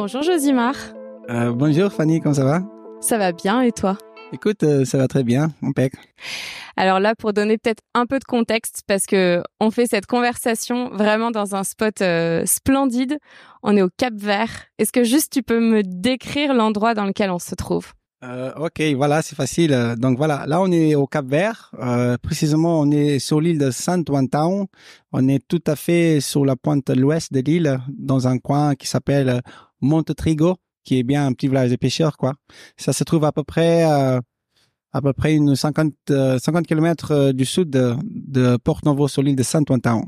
Bonjour Josimar. Euh, bonjour Fanny, comment ça va? Ça va bien et toi? Écoute, euh, ça va très bien, impec. Alors là, pour donner peut-être un peu de contexte, parce que on fait cette conversation vraiment dans un spot euh, splendide. On est au Cap Vert. Est-ce que juste tu peux me décrire l'endroit dans lequel on se trouve? Ok, voilà, c'est facile. Donc voilà, là on est au Cap Vert. Précisément, on est sur l'île de Saint Town. On est tout à fait sur la pointe l'ouest de l'île, dans un coin qui s'appelle Monte Trigo, qui est bien un petit village de pêcheurs, quoi. Ça se trouve à peu près euh, à peu près une 50 50 km du sud de, de Port Novo sur l'île de Saint Town.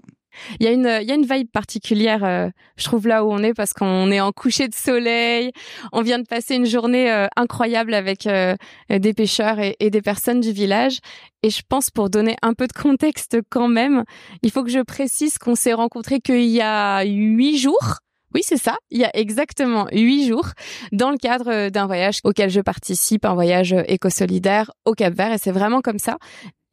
Il y a une, il y a une vibe particulière, euh, je trouve là où on est parce qu'on est en coucher de soleil. On vient de passer une journée euh, incroyable avec euh, des pêcheurs et, et, des personnes du village. Et je pense pour donner un peu de contexte quand même, il faut que je précise qu'on s'est rencontrés qu'il y a huit jours. Oui, c'est ça. Il y a exactement huit jours dans le cadre d'un voyage auquel je participe, un voyage éco-solidaire au Cap Vert. Et c'est vraiment comme ça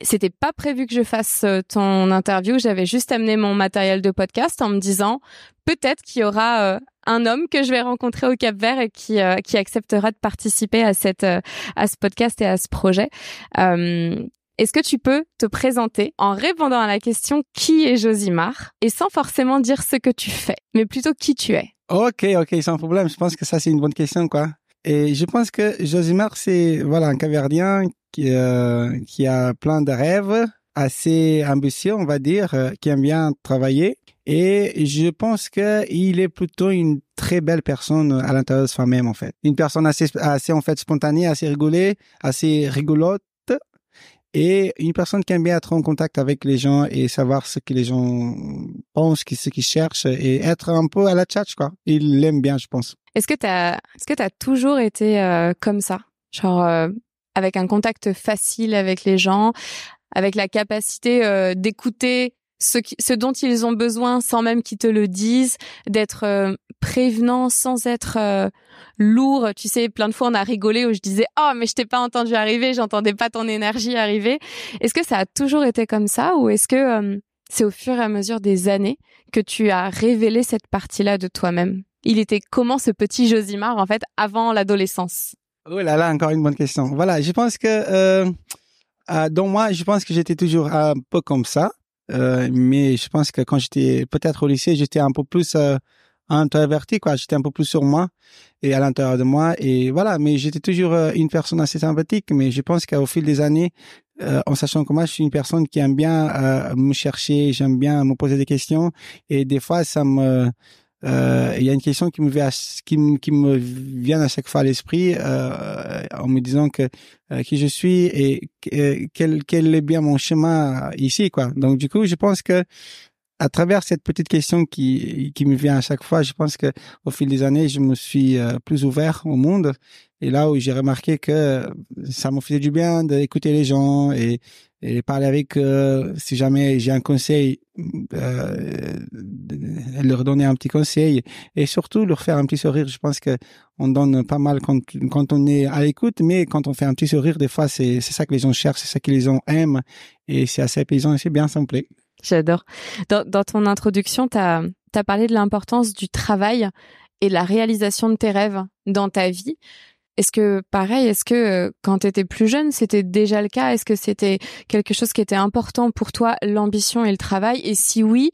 c'était pas prévu que je fasse euh, ton interview. J'avais juste amené mon matériel de podcast en me disant peut-être qu'il y aura euh, un homme que je vais rencontrer au Cap Vert et qui euh, acceptera de participer à cette à ce podcast et à ce projet. Est-ce que tu peux te présenter en répondant à la question qui est Josimar? et sans forcément dire ce que tu fais, mais plutôt qui tu es? Ok, ok, sans problème. Je pense que ça c'est une bonne question, quoi. Et je pense que Josimar c'est voilà un Caverdien qui, euh, qui a plein de rêves, assez ambitieux, on va dire, euh, qui aime bien travailler. Et je pense que il est plutôt une très belle personne à l'intérieur de soi-même, en fait. Une personne assez, assez, en fait, spontanée, assez rigolée, assez rigolote. Et une personne qui aime bien être en contact avec les gens et savoir ce que les gens pensent, ce qu'ils cherchent et être un peu à la tchatch, quoi. Il l'aime bien, je pense. Est-ce que t'as, est-ce que t'as toujours été euh, comme ça? Genre, avec un contact facile avec les gens, avec la capacité euh, d'écouter ce, ce, dont ils ont besoin sans même qu'ils te le disent, d'être euh, prévenant sans être euh, lourd. Tu sais, plein de fois on a rigolé où je disais "Oh, mais je t'ai pas entendu arriver, j'entendais pas ton énergie arriver." Est-ce que ça a toujours été comme ça ou est-ce que c'est au fur et à mesure des années que tu as révélé cette partie-là de toi-même? Il était comment ce petit Josimar en fait avant l'adolescence? Oh là là, encore une bonne question. Voilà, je pense que euh, euh, dans moi, je pense que j'étais toujours un peu comme ça, euh, mais je pense que quand j'étais peut-être au lycée, j'étais un peu plus euh, introverti, quoi. J'étais un peu plus sur moi et à l'intérieur de moi, et voilà. Mais j'étais toujours euh, une personne assez sympathique, mais je pense qu'au fil des années, euh, en sachant que moi, je suis une personne qui aime bien euh, me chercher, j'aime bien me poser des questions, et des fois, ça me euh, il y a une question qui me vient, qui, me, qui me vient à chaque fois à l'esprit euh, en me disant que euh, qui je suis et quel, quel est bien mon chemin ici quoi. Donc du coup, je pense que à travers cette petite question qui, qui me vient à chaque fois, je pense que au fil des années, je me suis euh, plus ouvert au monde. Et là où j'ai remarqué que ça me faisait du bien d'écouter les gens et, et parler avec eux, si jamais j'ai un conseil, euh, leur donner un petit conseil et surtout leur faire un petit sourire. Je pense que on donne pas mal quand, quand on est à l'écoute, mais quand on fait un petit sourire, des fois, c'est ça que les gens cherchent, c'est ça que les gens aiment et c'est assez apaisant et c'est bien, ça me plaît. J'adore. Dans, dans, ton introduction, tu as, parlé de l'importance du travail et la réalisation de tes rêves dans ta vie. Est-ce que, pareil, est-ce que euh, quand tu étais plus jeune, c'était déjà le cas? Est-ce que c'était quelque chose qui était important pour toi, l'ambition et le travail? Et si oui,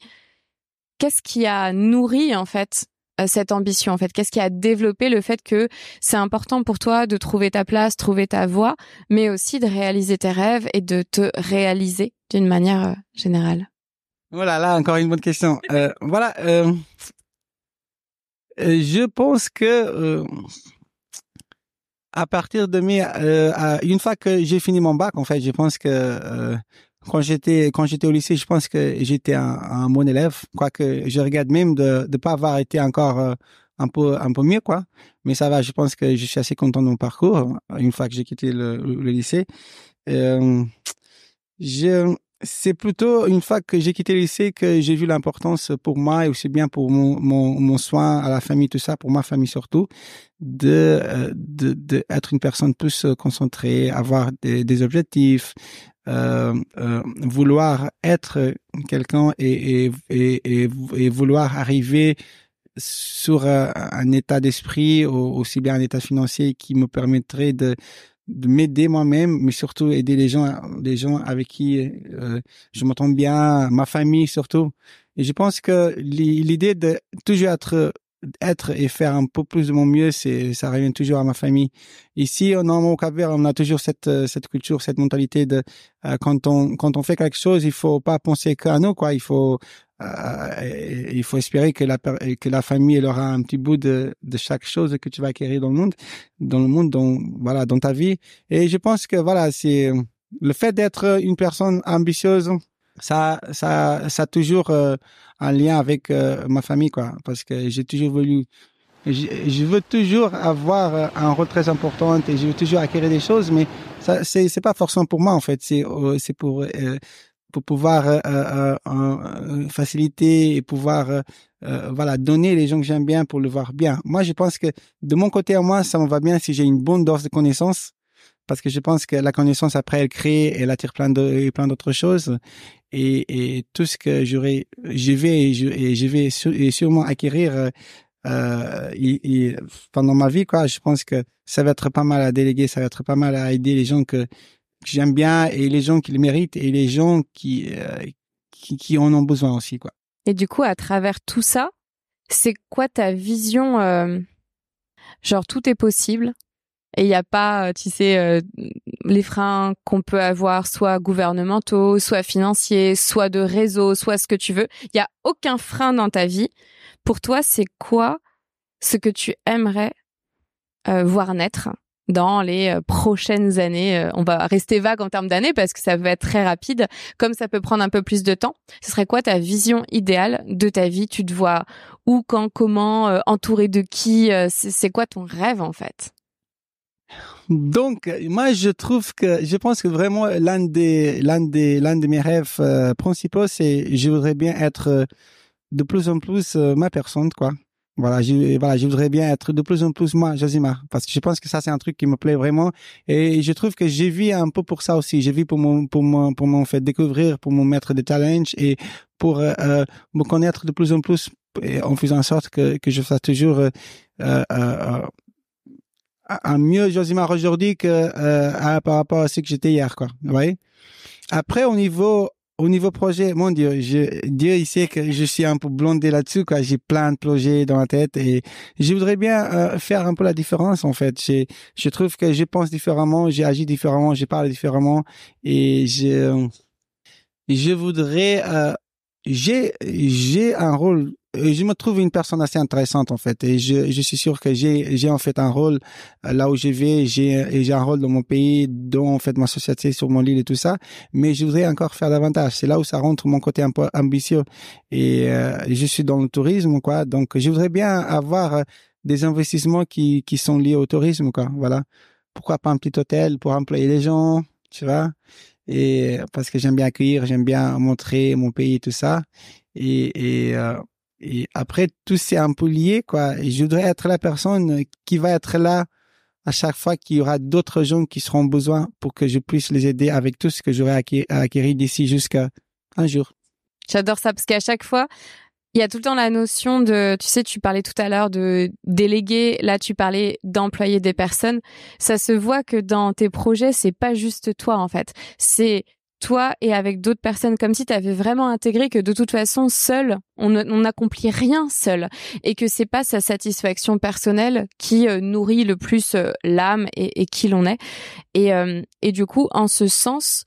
qu'est-ce qui a nourri, en fait, euh, cette ambition en fait? Qu'est-ce qui a développé le fait que c'est important pour toi de trouver ta place, trouver ta voie, mais aussi de réaliser tes rêves et de te réaliser d'une manière euh, générale? Voilà, là encore une bonne question. Euh, voilà, euh, euh, je pense que à partir de mes, une fois que j'ai fini mon bac, en fait, je pense que quand j'étais quand j'étais au lycée, je pense que j'étais un, un, bon élève, quoique je regarde même de ne pas avoir été encore un peu un peu mieux, quoi. Mais ça va, je pense que je suis assez content de mon parcours une fois que j'ai quitté le, le lycée. je c'est plutôt une fois que j'ai quitté le lycée que j'ai vu l'importance pour moi et aussi bien pour mon, mon, soin à la famille, tout ça, pour ma famille surtout, de, euh, de, être une personne plus concentrée, avoir des, objectifs, euh, euh, vouloir être quelqu'un et, et, et, vouloir arriver sur un état d'esprit, aussi bien un état financier qui me permettrait de de m'aider moi-même, mais surtout aider les gens, les gens avec qui euh, je m'entends bien, ma famille surtout. Et je pense que l'idée de toujours être être et faire un peu plus de mon mieux, c'est ça revient toujours à ma famille. Ici, on au Cap on a toujours cette cette culture, cette mentalité de euh, quand on quand on fait quelque chose, il faut pas penser qu'à nous quoi. Il faut euh, il faut espérer que la que la famille elle aura un petit bout de de chaque chose que tu vas acquérir dans le monde, dans le monde, voilà, dans ta vie. Et je pense que voilà, c'est le fait d'être une personne ambitieuse, ça ça ça a toujours euh, un lien avec euh, ma famille quoi, parce que j'ai toujours voulu je, veux toujours avoir un rôle très important et je veux toujours acquérir des choses, mais ça c'est c'est pas forcément pour moi en fait, c'est c'est pour pour pouvoir euh, euh, euh, faciliter et pouvoir voilà donner les gens que j'aime bien pour le voir bien. Moi, je pense que de mon côté à moi, ça me va bien si j'ai une bonne dose de connaissances parce que je pense que la connaissance après elle crée, elle attire plein de plein d'autres choses et, et tout ce que j'aurais, je vais je, je vais sûrement acquérir euh, et, pendant ma vie quoi. Je pense que ça va être pas mal à déléguer, ça va être pas mal à aider les gens que j'aime bien et les gens qui le méritent et les gens qui, euh, qui, qui en ont besoin aussi quoi. Et du coup, à travers tout ça, c'est quoi ta vision euh, Genre tout est possible et il n'y a pas, euh, tu sais, euh, les freins qu'on peut avoir, soit gouvernementaux, soit financiers, soit de réseau, soit ce que tu veux. Il y a aucun frein dans ta vie. Pour toi, c'est quoi ce que tu aimerais voir naître dans les euh, prochaines années? Euh, on va rester vague en termes d'années parce que ça va être très rapide, comme ça peut prendre un peu plus de temps. Ce serait quoi ta vision idéale de ta vie? Tu te vois où, quand, comment, euh, entouré de qui? C'est quoi ton rêve en fait? Donc, moi, je trouve que, je pense que vraiment l'un des, l'un des, l'un de mes rêves principaux, c'est, je voudrais bien être de plus en plus ma personne, quoi. Voilà, je, voilà, je voudrais bien être de plus en plus moi, Josimar, parce que je pense que ça c'est un truc qui me plaît vraiment et je trouve que j'ai vu un peu pour ça aussi. J'ai vu pour mon pour mon pour mon fait découvrir, pour mon mettre des challenges et pour euh, euh, me connaître de plus en plus en faisant en sorte que que je fasse toujours euh, euh, euh un mieux Josimar aujourd'hui que euh, par rapport à ce que j'étais hier, quoi. Vous voyez? Après, au niveau au niveau projet, mon Dieu, je, Dieu, il sait que je suis un peu blondé là-dessus, quoi. J'ai plein de projets dans la tête et je voudrais bien euh, faire un peu la différence, en fait. Je, je trouve que je pense différemment, j'agis différemment, je parle différemment et je, je voudrais, euh, j'ai, j'ai un rôle je me trouve une personne assez intéressante en fait. Et je, je suis sûr que j'ai j'ai en fait un rôle euh, là où je vais. J'ai j'ai un rôle dans mon pays dans en fait ma société sur mon île et tout ça. Mais je voudrais encore faire davantage. C'est là où ça rentre mon côté un peu ambitieux. Et euh, je suis dans le tourisme quoi. Donc je voudrais bien avoir euh, des investissements qui qui sont liés au tourisme quoi. Voilà. Pourquoi pas un petit hôtel pour employer les gens tu vois. Et parce que j'aime bien accueillir j'aime bien montrer mon pays et tout ça. Et, et et après, tout c'est un peu lié, quoi. Et je voudrais être la personne qui va être là à chaque fois qu'il y aura d'autres gens qui seront besoin pour que je puisse les aider avec tout ce que j'aurai acquis, d'ici jusqu'à un jour. J'adore ça parce qu'à chaque fois, il y a tout le temps la notion de, tu sais, tu parlais tout à l'heure de déléguer, là tu parlais d'employer des personnes. Ça se voit que dans tes projets, c'est pas juste toi en fait. C'est toi et avec d'autres personnes, comme si tu avais vraiment intégré que de toute façon, seul, on n'accomplit rien seul, et que c'est pas sa satisfaction personnelle qui euh, nourrit le plus euh, l'âme et, qui l'on est. Et, euh, et du coup, en ce sens,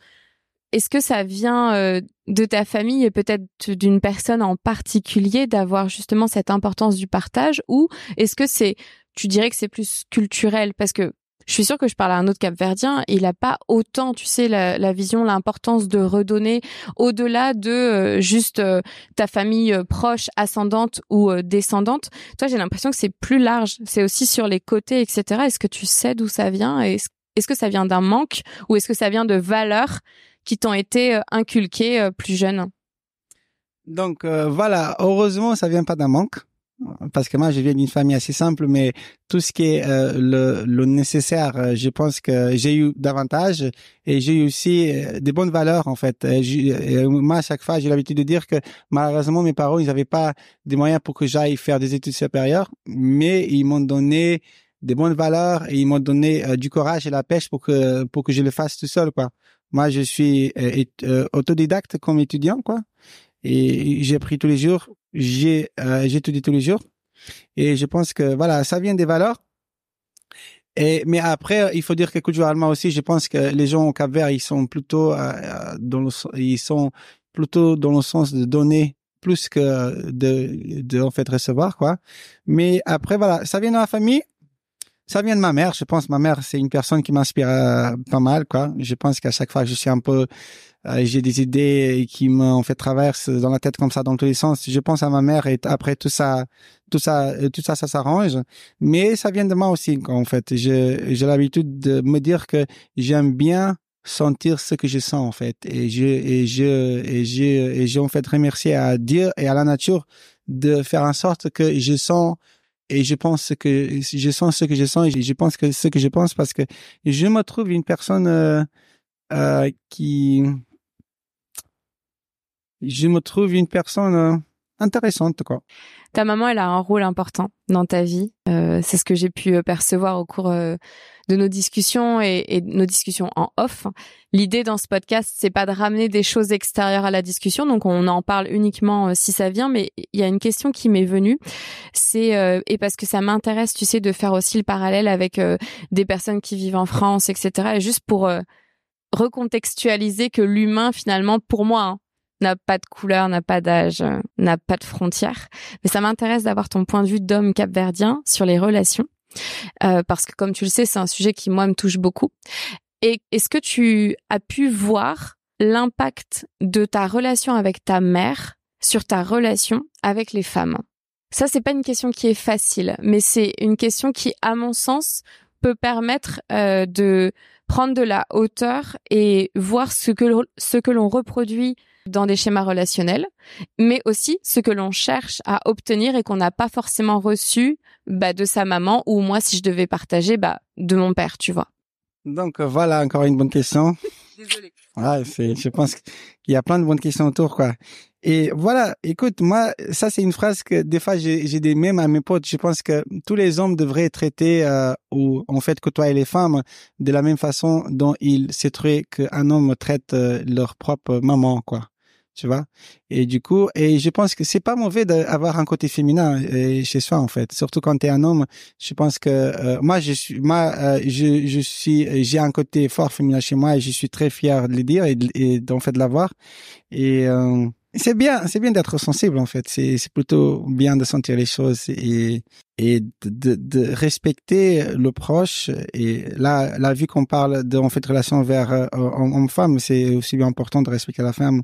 est-ce que ça vient de ta famille et peut-être d'une personne en particulier d'avoir justement cette importance du partage, ou est-ce que c'est tu dirais que c'est plus culturel? Parce que je suis sûre que je parle à un autre capverdien, il a pas autant, tu sais, la, vision, l'importance de redonner au-delà de euh, juste euh, ta famille euh, proche, ascendante ou descendante. Toi, j'ai l'impression que c'est plus large. C'est aussi sur les côtés, etc. Est-ce que tu sais d'où ça vient Est-ce que ça vient d'un manque ou est-ce que ça vient de valeurs qui t'ont été inculquées plus jeune? Donc voilà, heureusement, ça vient pas d'un manque. Parce que moi je viens d'une famille assez simple, mais tout ce qui est euh, le, le, nécessaire, euh, je pense que j'ai eu davantage et j'ai eu aussi euh, des bonnes valeurs en fait. moi à chaque fois j'ai l'habitude de dire que malheureusement mes parents ils n'avaient pas des moyens pour que j'aille faire des études supérieures, mais ils m'ont donné des bonnes valeurs et ils m'ont donné du courage et la pêche pour que pour que je le fasse tout seul quoi. Moi je suis autodidacte comme étudiant quoi et j'ai appris tous les jours j'ai euh, j'étudie tous les jours. Et je pense que voilà ça vient des valeurs. Et mais après il faut dire que culturellement aussi je pense que les gens au Cap Vert ils sont plutôt euh, euh, dans le ils sont plutôt dans le sens de donner plus que de de en fait recevoir quoi. Mais après voilà ça vient de la famille ça vient de ma mère je pense ma mère c'est une personne qui m'inspire euh, pas mal quoi je pense qu'à chaque fois je suis un peu euh, j'ai des idées qui m'ont fait traverse dans la tête comme ça dans tous les sens. Je pense à ma mère et après tout ça, tout ça, euh, tout ça, ça s'arrange. Mais ça vient de moi aussi, en fait. J'ai l'habitude de me dire que j'aime bien sentir ce que je sens en fait et je et je et je et j'ai en fait remercié à Dieu et à la nature de faire en sorte que je sens et je pense que je sens ce que je sens et je pense que ce que je pense parce que je me trouve une personne euh, euh, qui je me trouve une personne euh, intéressante quoi. Ta maman, elle a un rôle important dans ta vie. Euh, c'est ce que j'ai pu euh, percevoir au cours de nos discussions et, nos discussions en off. L'idée dans ce podcast, c'est pas de ramener des choses extérieures à la discussion, donc on en parle uniquement si ça vient. Mais il y a une question qui m'est venue, c'est et parce que ça m'intéresse, tu sais, de faire aussi le parallèle avec des personnes qui vivent en France, etc. Et juste pour recontextualiser que l'humain, finalement, pour moi, hein, n'a pas de couleur, n'a pas d'âge, n'a pas de frontières. Mais ça m'intéresse d'avoir ton point de vue d'homme capverdien sur les relations. Euh, parce que comme tu le sais, c'est un sujet qui moi me touche beaucoup. Et est-ce que tu as pu voir l'impact de ta relation avec ta mère sur ta relation avec les femmes? Ça, c'est pas une question qui est facile, mais c'est une question qui, à mon sens, peut permettre euh, de prendre de la hauteur et voir ce que ce que l'on reproduit dans des schémas relationnels, mais aussi ce que l'on cherche à obtenir et qu'on n'a pas forcément reçu bah, de sa maman ou moi si je devais partager bah, de mon père, tu vois. Donc voilà encore une bonne question. Désolée. Ouais, c'est, je pense qu'il y a plein de bonnes questions autour, quoi. Et voilà, écoute, moi, ça c'est une phrase que des fois j'ai, des mêmes à mes potes. Je pense que tous les hommes devraient traiter euh, ou en fait côtoyer les femmes de la même façon dont ils souhaiteraient qu'un homme traite euh, leur propre maman, quoi tu vois? Et du coup, et je pense que c'est pas mauvais d'avoir un côté féminin euh, chez soi en fait, surtout quand tu es un homme. Je pense que euh, moi je suis moi euh, je je suis j'ai un côté fort féminin chez moi et je suis très fier de le dire et, et d'en fait de l'avoir. Et c'est bien, c'est bien d'être sensible en fait. C'est c'est plutôt bien de sentir les choses et et de, de respecter le proche. Et là, la vu qu'on parle de en fait relation vers homme-femme, c'est aussi bien important de respecter la femme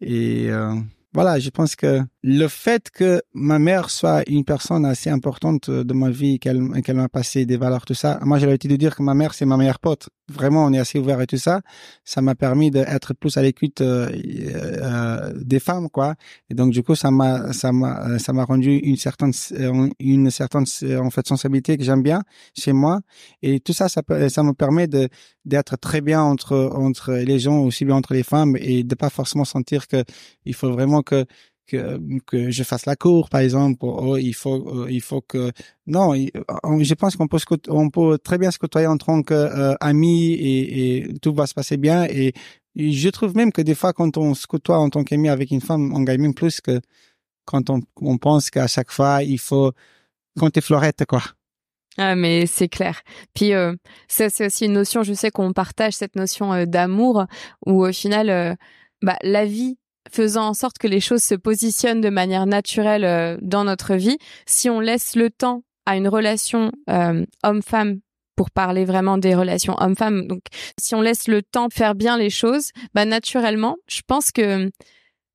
et euh, voilà, je pense que le fait que ma mère soit une personne assez importante de ma vie, qu'elle qu'elle m'a passé des valeurs, tout ça. Moi, j'ai l'habitude de dire que ma mère, c'est ma meilleure pote. Vraiment, on est assez ouvert et tout ça. Ça m'a permis d'être plus à l'écoute euh, euh, des femmes, quoi. Et donc, du coup, ça m'a ça m'a ça m'a rendu une certaine une certaine en fait sensibilité que j'aime bien chez moi. Et tout ça, ça ça me permet de d'être très bien entre entre les gens, aussi bien entre les femmes, et de pas forcément sentir que il faut vraiment que que, que je fasse la cour, par exemple. Oh, il faut, euh, il faut que non. Je pense qu'on peut, on peut très bien se côtoyer en tant qu'amis euh, et, et, tout va se passer bien. Et, je trouve même que des fois, quand on se côtoie en tant qu'ami avec une femme, on gagne même plus que quand on, on pense qu'à chaque fois il faut compter florette, quoi. Ah mais c'est clair. Puis euh, ça c'est aussi une notion. Je sais qu'on partage cette notion euh, d'amour où au final, bah la vie faisant en sorte que les choses se positionnent de manière naturelle euh, dans notre vie, si on laisse le temps à une relation euh, homme-femme pour parler vraiment des relations homme-femme, donc si on laisse le temps faire bien les choses, bah naturellement, je pense que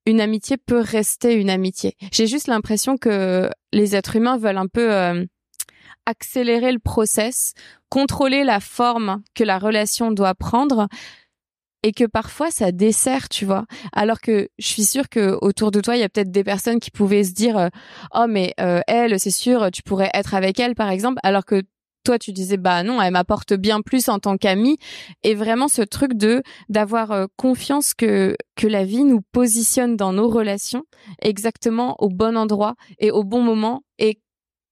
une amitié peut rester une amitié. J'ai juste l'impression que les êtres humains veulent un peu euh, accélérer le process, contrôler la forme que la relation doit prendre et que parfois ça dessert, tu vois. Alors que je suis sûre que autour de toi, il y a peut-être des personnes qui pouvaient se dire "Oh mais elle, c'est sûr, tu pourrais être avec elle par exemple", alors que toi tu disais bah non elle m'apporte bien plus en tant qu'amie et vraiment ce truc de d'avoir euh, confiance que que la vie nous positionne dans nos relations exactement au bon endroit et au bon moment et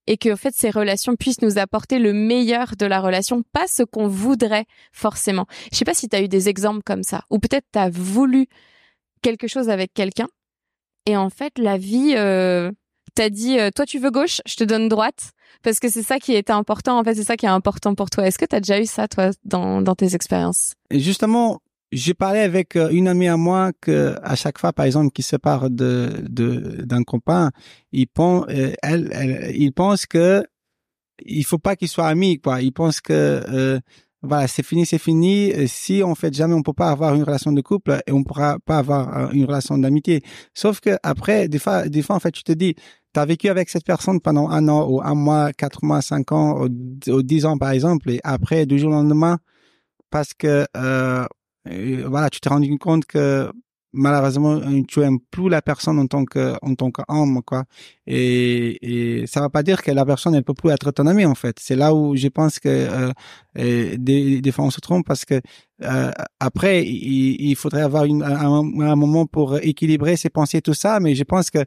et que en fait ces relations puissent nous apporter le meilleur de la relation pas ce qu'on voudrait forcément je sais pas si tu as eu des exemples comme ça ou peut-être tu as voulu quelque chose avec quelqu'un et en fait la vie euh, t'a dit euh, toi tu veux gauche je te donne droite parce que c'est ça qui était important. En fait, c'est ça qui est important pour toi. Est-ce que tu as déjà eu ça, toi, dans, dans tes expériences? Justement, j'ai parlé avec euh, une amie à moi que à chaque fois, par exemple, qui se part de d'un copain, il pense, euh, elle, elle, il pense que il faut pas qu'il soit ami, quoi. Il pense que euh, voilà, c'est fini, c'est fini. Si on fait jamais, on peut pas avoir une relation de couple et on pourra pas avoir une relation d'amitié. Sauf que après, des fois, des fois, en fait, tu te dis, tu as vécu avec cette personne pendant un an ou un mois, quatre mois, cinq ans ou, dix ans par exemple, et après du jour au lendemain, parce que euh, voilà, tu t'es rendu compte que malheureusement tu aimes plus la personne en tant que en tant qu'homme quoi. Et, et ça va pas dire que la personne elle peut plus être ton amie en fait. C'est là où je pense que euh, des, des fois on se trompe parce que euh, après il, il, faudrait avoir une, un, un, moment pour équilibrer ses pensées tout ça. Mais je pense que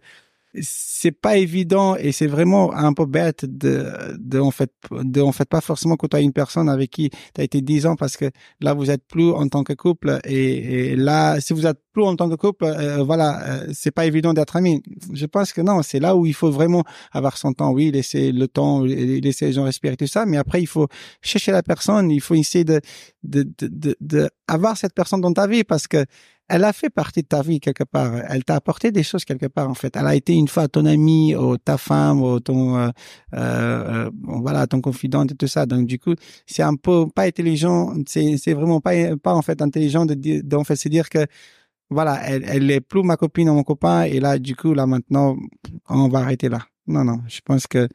c'est pas évident et c'est vraiment un peu bête de, de en fait de en fait pas forcément côtoyer une personne avec qui tu as été dix ans parce que là vous êtes plus en tant que couple et, et là si vous êtes plus en tant que couple euh, voilà euh, c'est pas évident d'être amis je pense que non c'est là où il faut vraiment avoir son temps oui laisser le temps laisser les gens respirer tout ça mais après il faut chercher la personne il faut essayer de de de, de, de avoir cette personne dans ta vie parce que elle a fait partie de ta vie quelque part. Elle t'a apporté des choses quelque part en fait. Elle a été une fois ton ami, ou ta femme, ou ton euh, euh, euh voilà ton confidente et tout ça. Donc du coup, c'est un peu pas intelligent. C'est c'est vraiment pas pas en fait intelligent de dire d'en fait se dire que voilà, elle elle est plus ma copine ou mon copain et là du coup là maintenant on va arrêter là. Non non, je pense que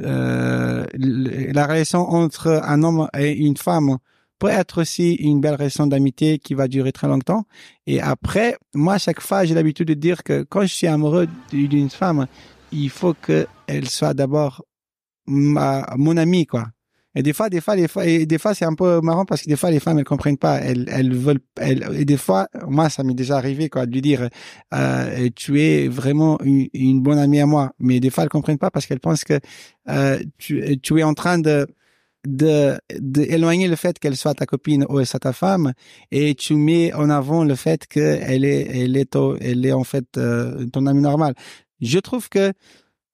euh, la relation entre un homme et une femme peut être aussi une belle relation d'amitié qui va durer très longtemps. Et après, moi, à chaque fois, j'ai l'habitude de dire que quand je suis amoureux d'une femme, il faut qu'elle soit d'abord ma, mon amie, quoi. Et des fois, des fois, des fois, des fois, c'est un peu marrant parce que des fois, les femmes, elles comprennent pas. Elles, elles veulent, elles, et des fois, moi, ça m'est déjà arrivé, quoi, de lui dire, euh, tu es vraiment une, une, bonne amie à moi. Mais des fois, elles comprennent pas parce qu'elles pensent que euh, tu, tu es en train de de d'éloigner le fait qu'elle soit ta copine ou elle soit ta femme et tu mets en avant le fait qu'elle est elle est elle est en fait euh, ton ami normal. Je trouve que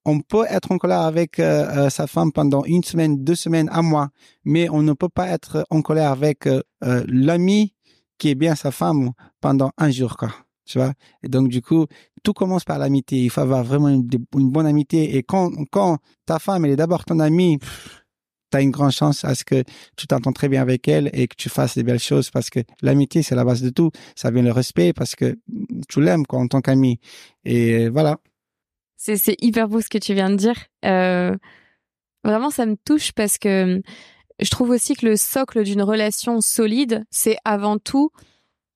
on peut être en colère avec euh, euh, sa femme pendant une semaine, deux semaines, un mois, mais on ne peut pas être en colère avec l'ami qui est bien sa femme pendant un jour quoi. Tu vois? Et donc du coup tout commence par l'amitié. Il faut avoir vraiment une, bonne amitié et quand quand ta femme elle est d'abord ton ami tu as une grande chance à ce que tu t'entends très bien avec elle et que tu fasses des belles choses parce que l'amitié, c'est la base de tout. Ça vient le respect parce que tu l'aimes en tant qu'ami. Et voilà. C'est, hyper beau ce que tu viens de dire. Euh, vraiment, ça me touche parce que je trouve aussi que le socle d'une relation solide, c'est avant tout,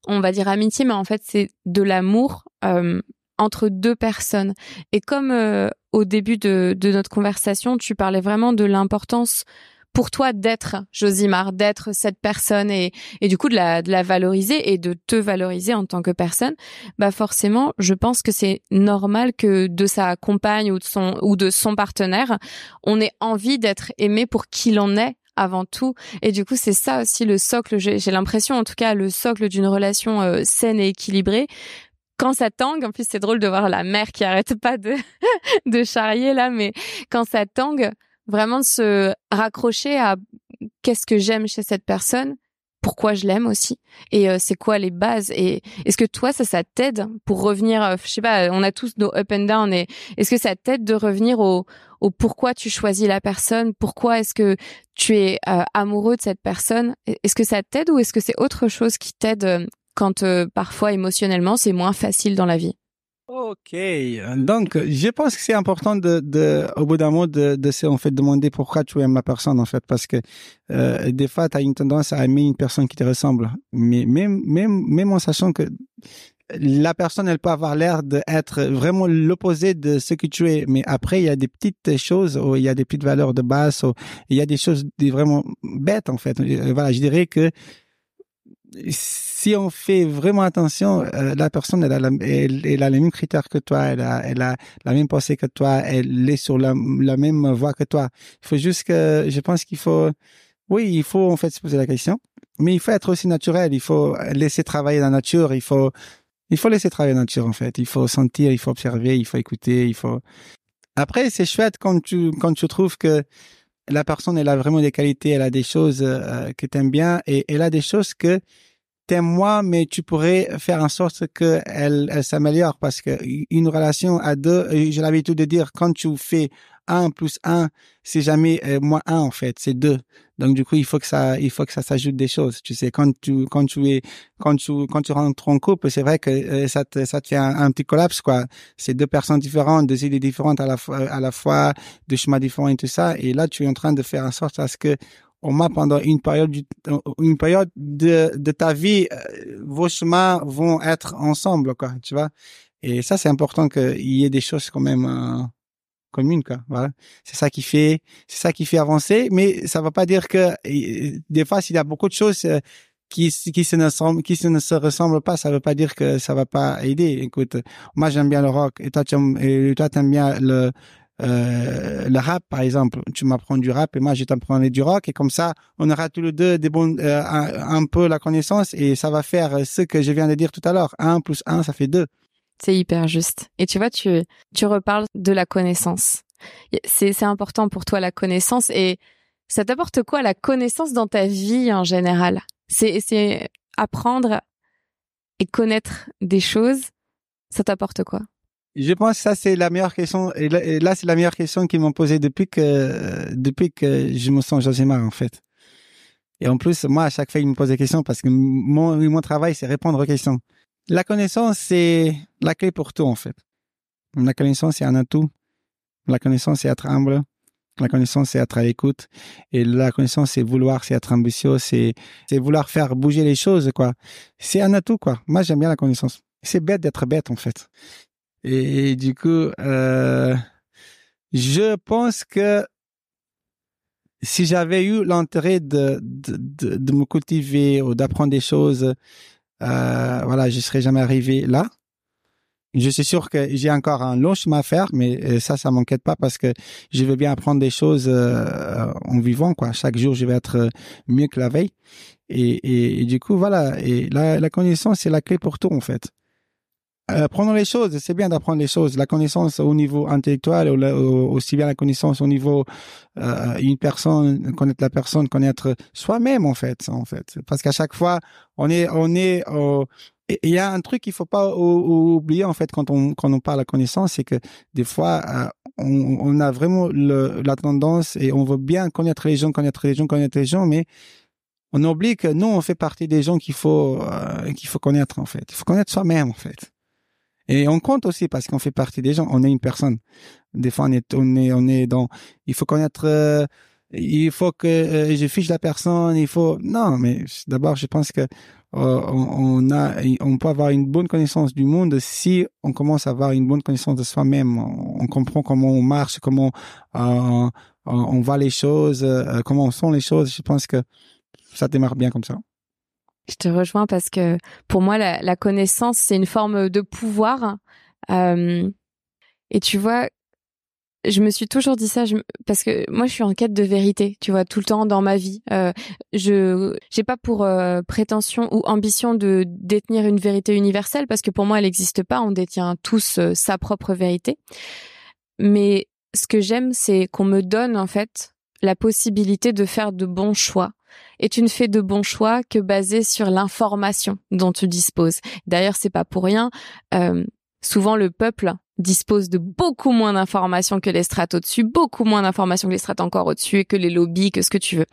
on va dire amitié, mais en fait, c'est de l'amour. Euh, entre deux personnes. Et comme euh, au début de, de, notre conversation, tu parlais vraiment de l'importance pour toi d'être Josimar, d'être cette personne et, et du coup de la, de la valoriser et de te valoriser en tant que personne, bah forcément, je pense que c'est normal que de sa compagne ou de son ou de son partenaire, on ait envie d'être aimé pour qui l'on est avant tout. Et du coup, c'est ça aussi le socle. J'ai l'impression, en tout cas, le socle d'une relation euh, saine et équilibrée quand ça tangue, en plus c'est drôle de voir la mère qui arrête pas de de charrier là, mais quand ça tangue, vraiment de se raccrocher à qu'est-ce que j'aime chez cette personne, pourquoi je l'aime aussi, et euh, c'est quoi les bases. Et est-ce que toi ça ça t'aide pour revenir, euh, je sais pas, on a tous nos up and down, et est-ce que ça t'aide de revenir au au pourquoi tu choisis la personne, pourquoi est-ce que tu es euh, amoureux de cette personne, est-ce que ça t'aide ou est-ce que c'est autre chose qui t'aide quand euh, parfois émotionnellement c'est moins facile dans la vie. Ok, donc je pense que c'est important de, au bout d'un moment, de, de se fait demander pourquoi tu aimes la personne en fait, parce que euh, des fois tu as une tendance à aimer une personne qui te ressemble, mais même même même en sachant que la personne elle peut avoir l'air d'être vraiment l'opposé de ce que tu es, mais après il y a des petites choses, il y a des petites valeurs de base, il y a des choses vraiment bêtes en fait. Voilà, je dirais que si on fait vraiment attention, euh, la personne, elle a, la, elle, a les mêmes critères que toi, elle a, elle a la même pensée que toi, elle est sur la, la même voie que toi. Il faut juste que, je pense qu'il faut, oui, il faut en fait se poser la question, mais il faut être aussi naturel. Il faut laisser travailler la nature. Il faut, il faut laisser travailler la nature en fait. Il faut sentir, il faut observer, il faut écouter, il faut. Après, c'est chouette quand tu quand tu trouves que la personne elle a vraiment des qualités, elle a des choses euh, que tu aimes bien et elle a des choses que t'aimes moi, mais tu pourrais faire en sorte que elle, elle s'améliore parce que une relation à deux, j'ai l'habitude de dire quand tu fais un plus un, c'est jamais euh, moins un en fait, c'est deux. Donc du coup, il faut que ça, il faut que ça s'ajoute des choses. Tu sais, quand tu, quand tu es, quand tu, quand tu rentres en couple, c'est vrai que euh, ça te, ça te fait un, petit collapse quoi. C'est deux personnes différentes, deux idées différentes à la à la fois, deux chemins différents et tout ça. Et là, tu es en train de faire en sorte à ce que au moins pendant une période une période de, ta vie, euh, vos chemins vont être ensemble, quoi, tu vois. Et ça, c'est important qu'il y ait des choses quand même euh, communes, quoi. Voilà. C'est ça qui fait, c'est ça qui fait avancer. Mais ça ne veut pas dire que des fois, s'il y a beaucoup de choses euh, qui qui se ne qui se ne se ressemblent pas, ça veut pas dire que ça va pas aider. Écoute, moi j'aime bien le rock et toi tu aimes, et toi t'aimes bien le euh, le rap, par exemple. Tu m'apprends du rap et moi, je t'apprends du rock. Et comme ça, on aura tous les deux des bons, euh, un, peu la connaissance et ça va faire ce que je viens de dire tout à l'heure. Un plus un, ça fait deux. C'est hyper juste. Et tu vois, tu, tu reparles de la connaissance. C'est, c'est important pour toi, la connaissance. Et ça t'apporte quoi, la connaissance dans ta vie en général? C'est, c'est apprendre et connaître des choses. Ça t'apporte quoi? Je pense que ça c'est la meilleure question. Et là, c'est la meilleure question qu'ils m'ont posée depuis que depuis que je me sens Josémar en fait. Et en plus, moi à chaque fois ils me posent des questions parce que mon mon travail c'est répondre aux questions. La connaissance c'est la clé pour tout en fait. La connaissance c'est un atout. La connaissance c'est être humble. La connaissance c'est être à l'écoute. Et la connaissance c'est vouloir, c'est être ambitieux, c'est vouloir faire bouger les choses quoi. C'est un atout quoi. Moi j'aime bien la connaissance. C'est bête d'être bête en fait. Et, du coup, euh, je pense que si j'avais eu l'intérêt de, de, me cultiver ou d'apprendre des choses, euh, voilà, je serais jamais arrivé là. Je suis sûr que j'ai encore un long chemin à faire, mais euh, ça, ça m'inquiète pas parce que je veux bien apprendre des choses euh, en vivant, quoi. Chaque jour, je vais être mieux que la veille. Et, et, du coup, voilà. Et la, la connaissance, c'est la clé pour tout, en fait. Euh, prenons les choses, c'est bien d'apprendre les choses. La connaissance au niveau intellectuel, ou aussi bien la connaissance au niveau euh, une personne, connaître la personne, connaître soi-même en fait, en fait. Parce qu'à chaque fois, on est, on est. il y a un truc qu'il faut pas oublier en fait quand on quand on parle de connaissance, c'est que des fois euh, on, on, a vraiment le, la tendance et on veut bien connaître les gens, connaître les gens, connaître les gens, mais on oublie que nous on fait partie des gens qu'il faut euh, qu'il faut connaître en fait. Il faut connaître soi-même en fait. Et on compte aussi parce qu'on fait partie des gens. On est une personne. Des fois, on est, on est, on est dans. Il faut connaître. Euh, il faut que euh, je fiche la personne. Il faut. Non, mais d'abord, je pense que euh, on, a, on peut avoir une bonne connaissance du monde si on commence à avoir une bonne connaissance de soi-même. On, comprend comment on marche, comment on, on voit les choses, comment on sent les choses. Je pense que ça démarre bien comme ça. Je te rejoins parce que pour moi, la, connaissance, c'est une forme de pouvoir. Euh, et tu vois, je me suis toujours dit ça je, parce que moi, je suis en quête de vérité, tu vois, tout le temps dans ma vie. Euh, je j'ai pas pour euh, prétention ou ambition de détenir une vérité universelle parce que pour moi, elle n'existe pas. On détient tous euh, sa propre vérité. Mais ce que j'aime, c'est qu'on me donne en fait la possibilité de faire de bons choix et tu ne fais de bons choix que basés sur l'information dont tu disposes. D'ailleurs, c'est pas pour rien. Euh, souvent, le peuple dispose de beaucoup moins d'informations que les strates au-dessus, beaucoup moins d'informations que les strates encore au-dessus et que les lobbies, que ce que tu veux.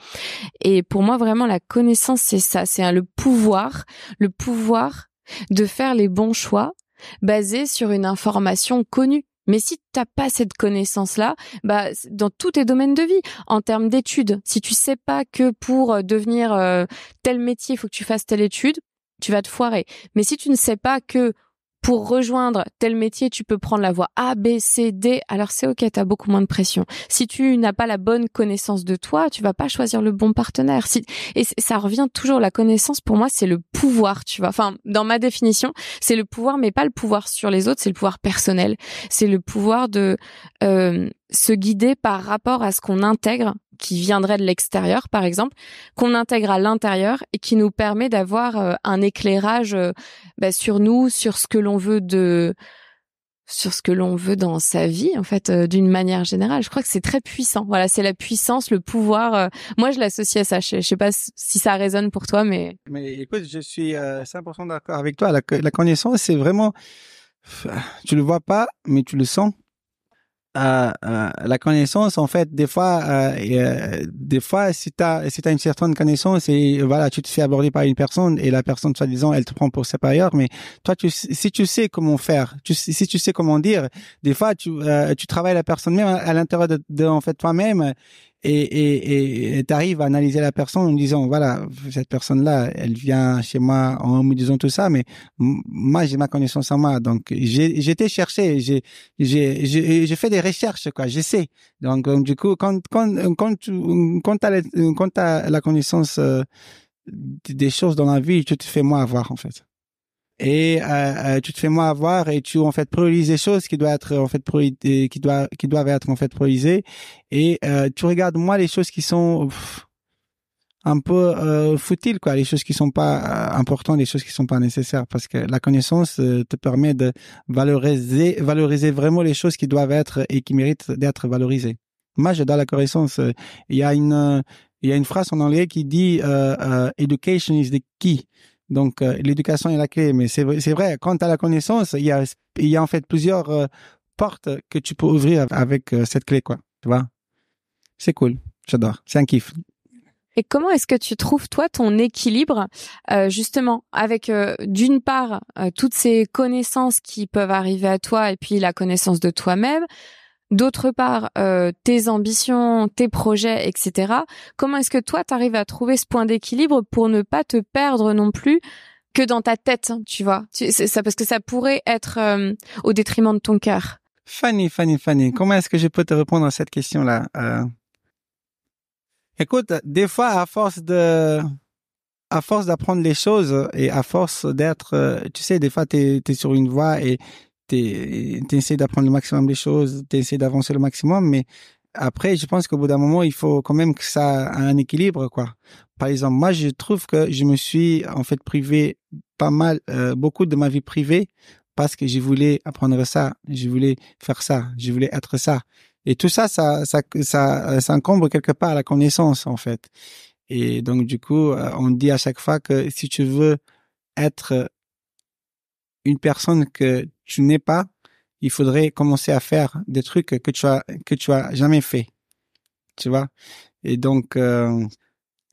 Et pour moi, vraiment, la connaissance, c'est ça, c'est le pouvoir, le pouvoir de faire les bons choix basée sur une information connue. Mais si t'as pas cette connaissance-là, bah dans tous tes domaines de vie, en termes d'études, si tu sais pas que pour euh, devenir euh, tel métier, il faut que tu fasses telle étude, tu vas te foirer. Mais si tu ne sais pas que pour rejoindre tel métier, tu peux prendre la voie A, B, C, D. Alors c'est ok, tu as beaucoup moins de pression. Si tu n'as pas la bonne connaissance de toi, tu vas pas choisir le bon partenaire. Et ça revient toujours, la connaissance pour moi, c'est le pouvoir, tu vois. Enfin, dans ma définition, c'est le pouvoir, mais pas le pouvoir sur les autres, c'est le pouvoir personnel. C'est le pouvoir de euh, se guider par rapport à ce qu'on intègre qui viendrait de l'extérieur, par exemple, qu'on intègre à l'intérieur et qui nous permet d'avoir euh, un éclairage euh, bah, sur nous, sur ce que l'on veut de sur ce que l'on veut dans sa vie, en fait, euh, d'une manière générale. Je crois que c'est très puissant. Voilà, c'est la puissance, le pouvoir. moi, je l'associe à ça. Je, sais pas si ça résonne pour toi, mais... Mais écoute, je suis 100% d'accord avec toi. La, la connaissance, c'est vraiment... Tu le vois pas, mais tu le sens la connaissance en fait des fois euh, des fois si tu as si tu une certaine connaissance et voilà tu te fais aborder par une personne et la personne soi-disant elle te prend pour supérieur mais toi tu si tu sais comment faire tu, si tu sais comment dire des fois tu euh, tu travailles la personne même à, l'intérieur de, de, en fait toi-même et et tu arrives à analyser la personne en disant voilà cette personne là elle vient chez moi en me disant tout ça mais moi j'ai ma connaissance en moi. Donc j'ai j'étais chercher j'ai j'ai j'ai fait des recherches quoi. J'essaie donc, donc du coup quand quand quand tu quand t'as as la connaissance euh, des choses dans la vie tu te fais moins avoir en fait et euh, euh, tu te fais moins avoir et tu en fait priorises les choses qui doivent être en fait qui doivent qui doivent être en fait priorisées. Et euh, tu regardes moins les choses qui sont un peu euh, futiles quoi. Les choses qui sont pas euh, importantes les choses qui sont pas nécessaires. Parce que la connaissance te permet de valoriser valoriser vraiment les choses qui doivent être et qui méritent d'être valorisées. Moi j'adore la connaissance. Il y a une il y a une phrase en anglais qui dit education is the key donc, euh, l'éducation est la clé. Mais c'est vrai, quand tu as la connaissance, il y a, il y a en fait plusieurs euh, portes que tu peux ouvrir avec euh, cette clé, quoi. Tu vois C'est cool. J'adore. C'est un kiff. Et comment est-ce que tu trouves toi ton équilibre justement avec d'une part toutes ces connaissances qui peuvent arriver à toi et puis la connaissance de toi-même, D'autre part, euh, tes ambitions, tes projets, etc. Comment est-ce que toi, tu arrives à trouver ce point d'équilibre pour ne pas te perdre non plus que dans ta tête, hein, tu vois? C'est ça parce que ça pourrait être euh, au détriment de ton cœur. Fanny, Fanny, Fanny, comment est-ce que je peux te répondre à cette question-là euh... Écoute, des fois, à force de, à force d'apprendre les choses et à force d'être, euh, tu sais, des fois, tu sur une voie et tu essaies d'apprendre le maximum des choses, tu essaies d'avancer le maximum, mais après, je pense qu'au bout d'un moment, il faut quand même que ça ait un équilibre, quoi. Par exemple, moi, je trouve que je me suis en fait privé pas mal, euh, beaucoup de ma vie privée parce que je voulais apprendre ça, je voulais faire ça, je voulais être ça. Et tout ça, ça, ça, ça, ça encombre quelque part la connaissance, en fait. Et donc, du coup, euh, on dit à chaque fois que si tu veux être une personne que tu n'es pas, il faudrait commencer à faire des trucs que tu as que tu as jamais fait. Tu vois? Et donc euh,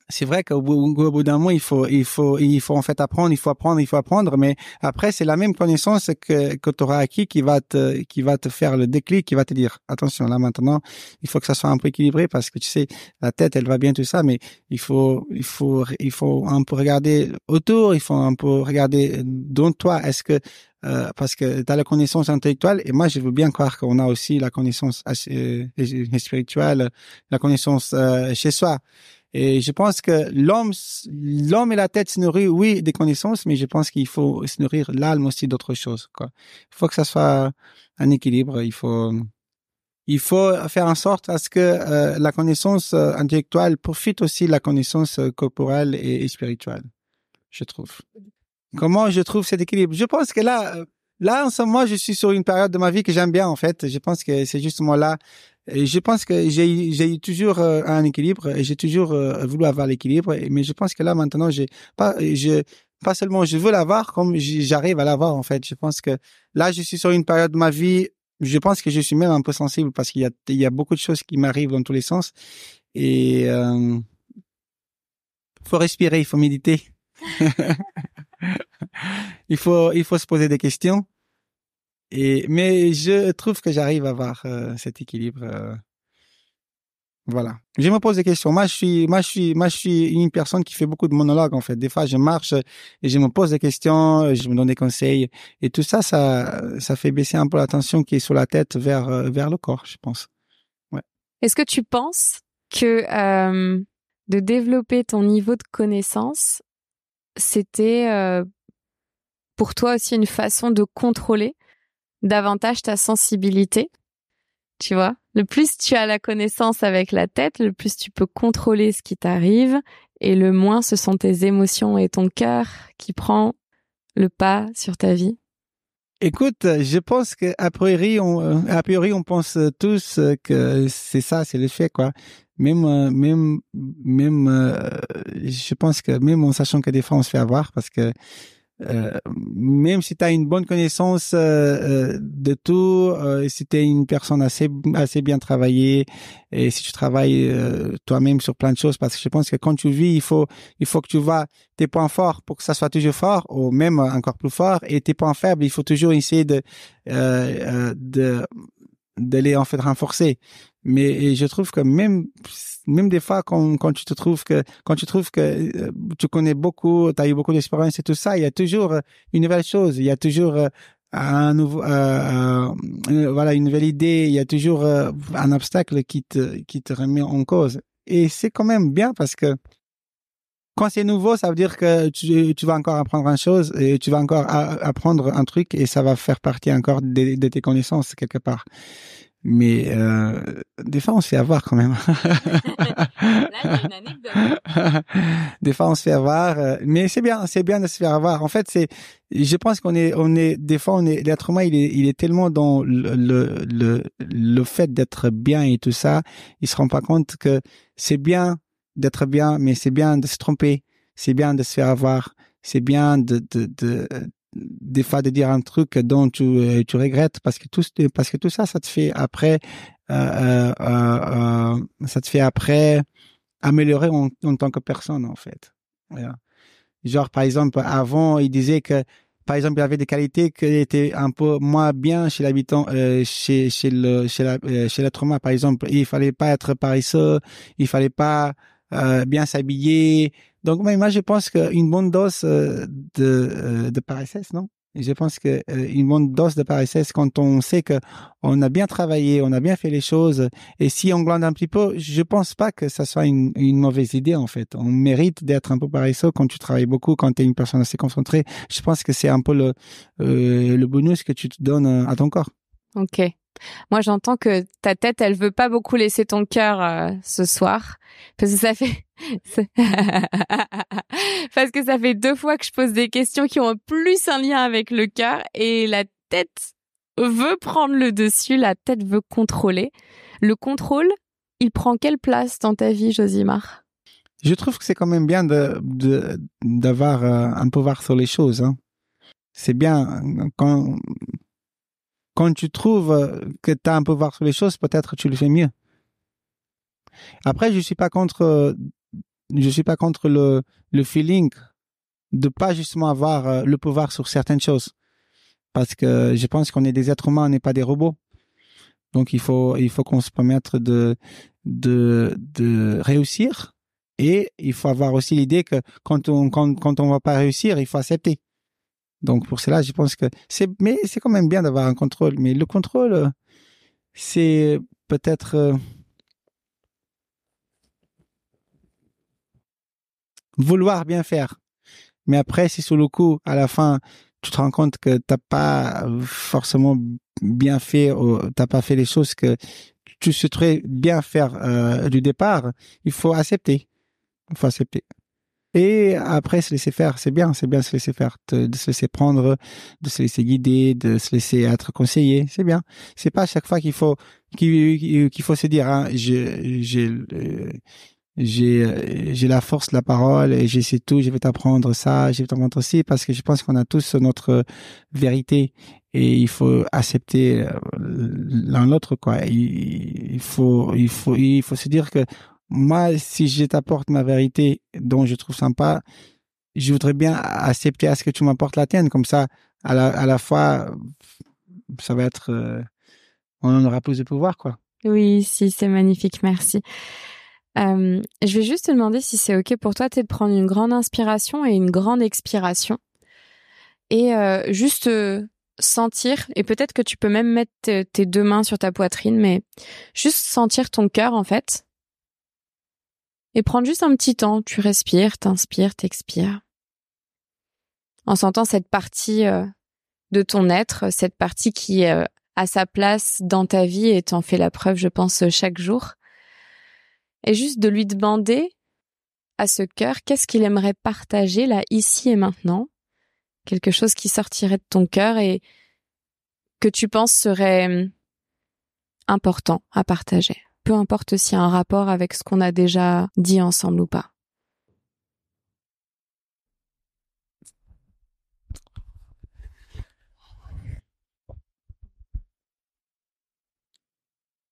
c'est vrai qu'au bout, d'un moment, il faut, il faut, il faut en fait apprendre, il faut apprendre, il faut apprendre. Mais après, c'est la même connaissance que que tu auras acquis qui va te, qui va te faire le déclic, qui va te dire attention là maintenant, il faut que ça soit un peu équilibré parce que tu sais, la tête, elle va bien tout ça, mais il faut, il faut, il faut un peu regarder autour, il faut un peu regarder dans toi. Est-ce que euh, parce que tu as la connaissance intellectuelle et moi je veux bien croire qu'on a aussi la connaissance euh, spirituelle, la connaissance euh, chez soi. Et je pense que l'homme, l'homme et la tête se nourrissent, oui, des connaissances, mais je pense qu'il faut se nourrir l'âme aussi d'autres choses, quoi. Il faut que ça soit un équilibre. Il faut, il faut faire en sorte à ce que euh, la connaissance euh, intellectuelle profite aussi de la connaissance euh, corporelle et, et, spirituelle, je trouve. Comment je trouve cet équilibre? Je pense que là, là en ce moment, je suis sur une période de ma vie que j'aime bien en fait. Je pense que c'est justement là. Je pense que j'ai j'ai toujours euh, un équilibre et j'ai toujours euh, voulu avoir l'équilibre. Mais je pense que là maintenant j'ai pas je pas seulement je veux l'avoir comme j'arrive à l'avoir en fait. Je pense que là je suis sur une période de ma vie je pense que je suis même un peu sensible parce qu'il y a il y a beaucoup de choses qui m'arrivent dans tous les sens. Et euh, faut respirer il faut méditer il faut il faut se poser des questions Et mais je trouve que j'arrive à avoir euh, cet équilibre. euh, voilà. Je me pose des questions. Moi, je suis, moi, je suis, moi, je suis une personne qui fait beaucoup de monologues en fait. Des fois, je marche et je me pose des questions, je me donne des conseils et tout ça, ça, ça fait baisser un peu la tension qui est sur la tête vers euh, vers le corps, je pense. Est-ce que tu penses que euh, de développer ton niveau de connaissance, c'était euh, pour toi aussi une façon de contrôler davantage ta sensibilité Tu vois? Le plus tu as la connaissance avec la tête, le plus tu peux contrôler ce qui t'arrive et le moins ce sont tes émotions et ton cœur qui prend le pas sur ta vie. Écoute, je pense que a priori, on, euh, a priori, on pense tous que c'est ça, c'est le fait, quoi. Même, euh, même, même, euh, je pense que même en sachant que des fois on se fait avoir, parce que euh, même si tu as une bonne connaissance euh, euh, de tout, euh, si tu es une personne assez assez bien travaillée et si tu travailles euh, toi-même sur plein de choses, parce que je pense que quand tu vis, il faut il faut que tu vois tes points forts pour que ça soit toujours fort ou même encore plus fort et tes points faibles, il faut toujours essayer de de de les en fait renforcer. Mais je trouve que même même des fois quand quand tu te trouves que quand tu trouves que euh, tu connais beaucoup, tu as eu beaucoup d'expérience et tout ça, il y a toujours euh, une nouvelle chose, il y a toujours euh, un nouveau euh, voilà une nouvelle idée, il y a toujours un obstacle qui te qui te remet en cause. Et c'est quand même bien parce que quand c'est nouveau, ça veut dire que tu, tu vas encore apprendre une chose et tu vas encore a- apprendre un truc et ça va faire partie encore de, de tes connaissances quelque part. Mais euh, des fois, on se fait avoir quand même. des fois, on se fait avoir, euh, mais c'est bien, c'est bien de se faire avoir. En fait, c'est, je pense qu'on est, on est, des fois, on est, l'être humain, il est, il est tellement dans le, le, le, le fait d'être bien et tout ça, il se rend pas compte que c'est bien d'être bien, mais c'est bien de se tromper, c'est bien de se faire avoir, c'est bien de, de, de, des fois de dire un truc dont tu, euh, tu regrettes parce que tout, parce que tout ça, ça te fait après, euh, euh, euh, euh, ça te fait après améliorer en, en tant que personne, en fait. Genre, par exemple, avant, il disait que, par exemple, il avait des qualités qui étaient un peu moins bien chez l'habitant, euh, chez, chez le, chez la, euh, chez l'être humain, par exemple. Il fallait pas être paresseux, il fallait pas, euh, bien s'habiller. Donc, mais moi, je pense qu'une bonne dose euh, de, euh, de paressesse, non? Je pense que euh, une bonne dose de paressesse, quand on sait que on a bien travaillé, on a bien fait les choses, et si on glande un petit peu, je pense pas que ça soit une, une mauvaise idée en fait. On mérite d'être un peu paresseux quand tu travailles beaucoup, quand tu es une personne assez concentrée. Je pense que c'est un peu le euh, le bonus que tu te donnes euh, à ton corps. Ok. Moi, j'entends que ta tête, elle veut pas beaucoup laisser ton cœur euh, ce soir, parce que ça fait parce que ça fait deux fois que je pose des questions qui ont plus un lien avec le cœur et la tête veut prendre le dessus, la tête veut contrôler. Le contrôle, il prend quelle place dans ta vie, Josimar? Je trouve que c'est quand même bien d'avoir euh, un pouvoir sur les choses. Hein. C'est bien quand quand tu trouves euh, que tu as un pouvoir sur les choses, peut-être tu le fais mieux. Après, je suis pas contre euh, je suis pas contre le le feeling de pas justement avoir euh, le pouvoir sur certaines choses parce que je pense qu'on est des êtres humains, on n'est pas des robots. Donc il faut il faut qu'on se permette de de de réussir et il faut avoir aussi l'idée que quand on quand quand on va pas réussir, il faut accepter. Donc pour cela, je pense que c'est mais c'est quand même bien d'avoir un contrôle, mais le contrôle euh, c'est peut-être euh, vouloir bien faire. Mais après si sur le coup à la fin tu te rends compte que t'as pas forcément bien fait ou t'as pas fait les choses que tu souhaiterais bien faire euh, du départ, il faut accepter. Il faut accepter. Et après, se laisser faire, c'est bien, c'est bien se laisser faire, de, se laisser prendre, de se laisser guider, de se laisser être conseillé, c'est bien. C'est pas à chaque fois qu'il faut qu'il faut se dire, hein, j'ai j'ai j'ai la force de la parole et j'ai sais tout, je vais t'apprendre ça, je vais t'apprendre aussi, parce que je pense qu'on a tous notre vérité et il faut accepter l'un l'autre quoi. Il faut il faut il faut se dire que moi, si je t'apporte ma vérité dont je trouve sympa, je voudrais bien accepter à ce que tu m'apportes la tienne. Comme ça, à la, à la fois, ça va être, euh, on en aura plus de pouvoir, quoi. Oui, si, c'est magnifique, merci. Euh, je vais juste te demander si c'est OK pour toi, de prendre une grande inspiration et une grande expiration. Et euh, juste sentir, et peut-être que tu peux même mettre tes deux mains sur ta poitrine, mais juste sentir ton cœur, en fait. Et prendre juste un petit temps, tu respires, t'inspires, t'expires. En sentant cette partie de ton être, cette partie qui a sa place dans ta vie et t'en fait la preuve, je pense, chaque jour. Et juste de lui demander à ce cœur qu'est-ce qu'il aimerait partager là, ici et maintenant, quelque chose qui sortirait de ton cœur et que tu penses serait hum, important à partager, peu importe s'il y a un rapport avec ce qu'on a déjà dit ensemble ou pas.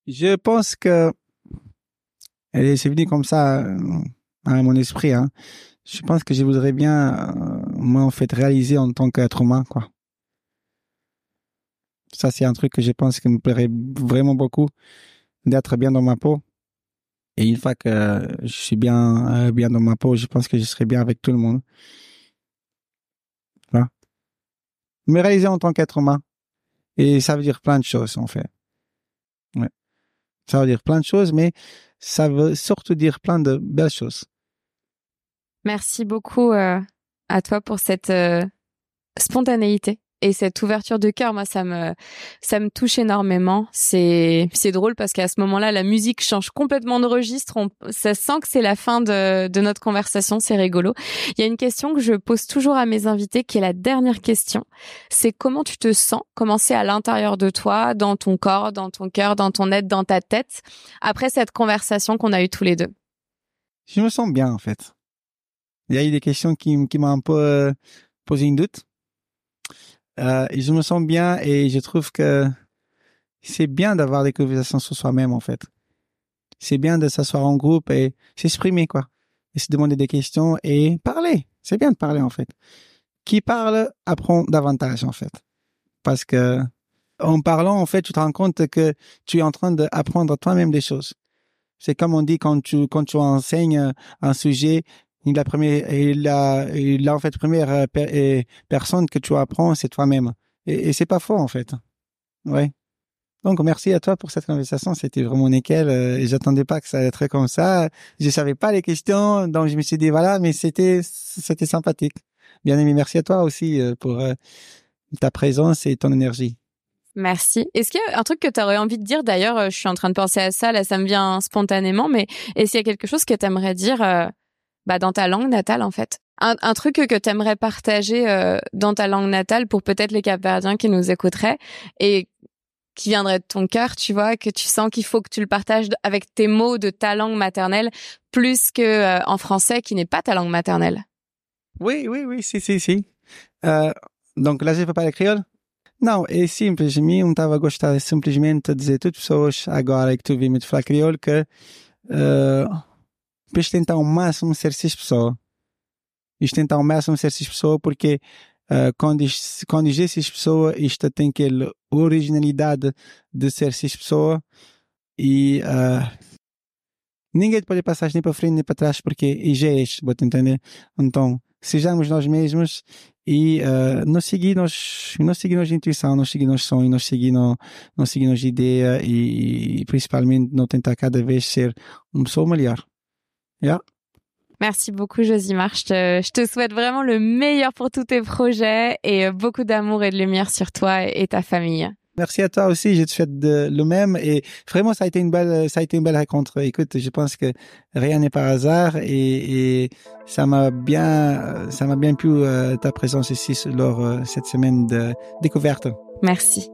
Je pense que c'est venu comme ça euh, à mon esprit. Hein. Je pense que je voudrais bien, euh, moi, en fait, réaliser en tant qu'être humain, quoi. Ça, c'est un truc que je pense qui me plairait vraiment beaucoup, d'être bien dans ma peau. Et une fois que je suis bien, euh, bien dans ma peau, je pense que je serai bien avec tout le monde. Voilà. Me réaliser en tant qu'être humain. Et ça veut dire plein de choses, en fait. Ça veut dire plein de choses, mais ça veut surtout dire plein de belles choses. Merci beaucoup euh, à toi pour cette euh, spontanéité et cette ouverture de cœur, moi, ça me, ça me touche énormément. C'est, c'est drôle parce qu'à ce moment-là, la musique change complètement de registre. On, ça sent que c'est la fin de, de notre conversation. C'est rigolo. Il y a une question que je pose toujours à mes invités, qui est la dernière question. C'est comment tu te sens, comment c'est à l'intérieur de toi, dans ton corps, dans ton cœur, dans ton être, dans ta tête, après cette conversation qu'on a eue tous les deux? Je me sens bien, en fait. Il y a eu des questions qui, qui m'ont un peu euh, posé une doute euh, je me sens bien et je trouve que c'est bien d'avoir des conversations sur soi-même, en fait. C'est bien de s'asseoir en groupe et s'exprimer, quoi. Et se demander des questions et parler. C'est bien de parler, en fait. Qui parle apprend davantage, en fait. Parce que, en parlant, en fait, tu te rends compte que tu es en train d'apprendre toi-même des choses. C'est comme on dit quand tu, quand tu enseignes un sujet, la première, et la, la en fait première euh, personne que tu apprends, c'est toi-même. Et, et c'est pas faux en fait. Ouais. Donc merci à toi pour cette conversation, c'était vraiment nickel. Euh, et j'attendais pas que ça allait être comme ça. Je savais pas les questions, donc je me suis dit voilà, mais c'était c'était sympathique. Bien aimé, merci à toi aussi euh, pour ta présence et ton énergie. Merci. Est-ce qu'il y a un truc que tu aurais envie de dire? D'ailleurs, je suis en train de penser à ça, là, ça me vient spontanément, mais est-ce qu'il y a quelque chose que tu aimerais dire bah, dans ta langue natale en fait. Un, un truc que tu aimerais partager euh, dans ta langue natale pour peut-être les Capverdiens qui nous écouteraient et qui viendrait de ton cœur, tu vois, que tu sens qu'il faut que tu le partages avec tes mots de ta langue maternelle plus que euh, en français qui n'est pas ta langue maternelle? Oui, oui, oui, si, si, si. Uh, donc lá já foi para crioulo? Não, é simples. Mim não estava a gostar simplesmente de dizer tudo pessoas agora que tu me falar crioulo que depois tentar ao máximo ser cis pessoa. Isto tentar ao máximo ser cis pessoa porque uh, quando, isto, quando diz cis pessoa, isto tem aquela originalidade de ser cis pessoa e uh, ninguém pode passar nem para frente nem para trás porque já és, vou entender? Então, sejamos nós mesmos e uh, não seguir nós não seguir nossa intuição não seguir nos sonhos não seguir não seguir nos ideia e, e principalmente não tentar cada vez ser uma pessoa melhor Yeah. Merci beaucoup, Josimar. Je te, je te souhaite vraiment le meilleur pour tous tes projets et euh, beaucoup d'amour et de lumière sur toi et ta famille. Merci à toi aussi. Je te souhaite de, le même et vraiment ça a été une belle, ça a été une belle rencontre. Écoute, je pense que rien n'est par hasard et, et ça m'a bien, ça m'a bien plu euh, ta présence ici lors euh, cette semaine de découverte. Merci.